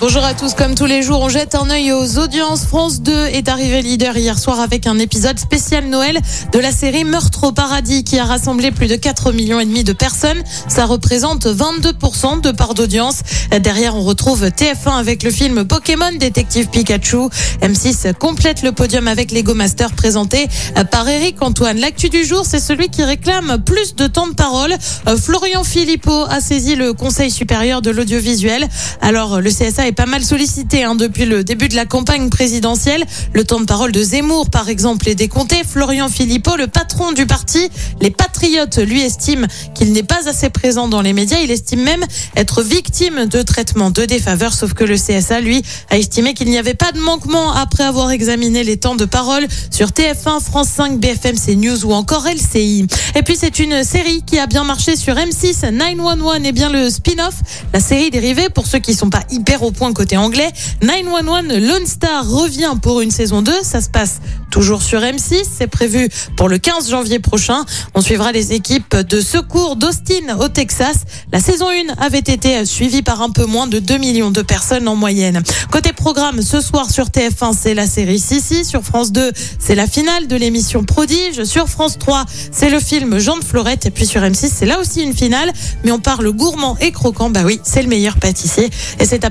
Bonjour à tous, comme tous les jours, on jette un œil aux audiences. France 2 est arrivé leader hier soir avec un épisode spécial Noël de la série Meurtre au paradis qui a rassemblé plus de 4 millions et demi de personnes. Ça représente 22% de part d'audience. Derrière, on retrouve TF1 avec le film Pokémon Détective Pikachu. M6 complète le podium avec Lego Master présenté par Eric Antoine. L'actu du jour, c'est celui qui réclame plus de temps de parole. Euh, Florian Philippot a saisi le Conseil supérieur de l'audiovisuel. Alors, le CSA est pas mal sollicité hein, depuis le début de la campagne présidentielle. Le temps de parole de Zemmour, par exemple, est décompté. Florian Philippot, le patron du parti, les Patriotes, lui estime qu'il n'est pas assez présent dans les médias. Il estime même être victime de traitement de défaveur, sauf que le CSA, lui, a estimé qu'il n'y avait pas de manquement après avoir examiné les temps de parole sur TF1, France 5, BFM, CNews ou encore LCI. Et puis, c'est une série qui a bien marché sur M6, 911 et bien le spin-off, la série dérivée pour ceux qui sont pas hyper au point côté anglais. 911 Lone Star revient pour une saison 2. Ça se passe toujours sur M6. C'est prévu pour le 15 janvier prochain. On suivra les équipes de secours d'Austin au Texas. La saison 1 avait été suivie par un peu moins de 2 millions de personnes en moyenne. Côté programme, ce soir sur TF1, c'est la série Sissi. Sur France 2, c'est la finale de l'émission Prodige. Sur France 3, c'est le film Jean de Florette. Et puis sur M6, c'est là aussi une finale. Mais on parle gourmand et croquant. Bah oui, c'est le meilleur pâtissier. Et c'est à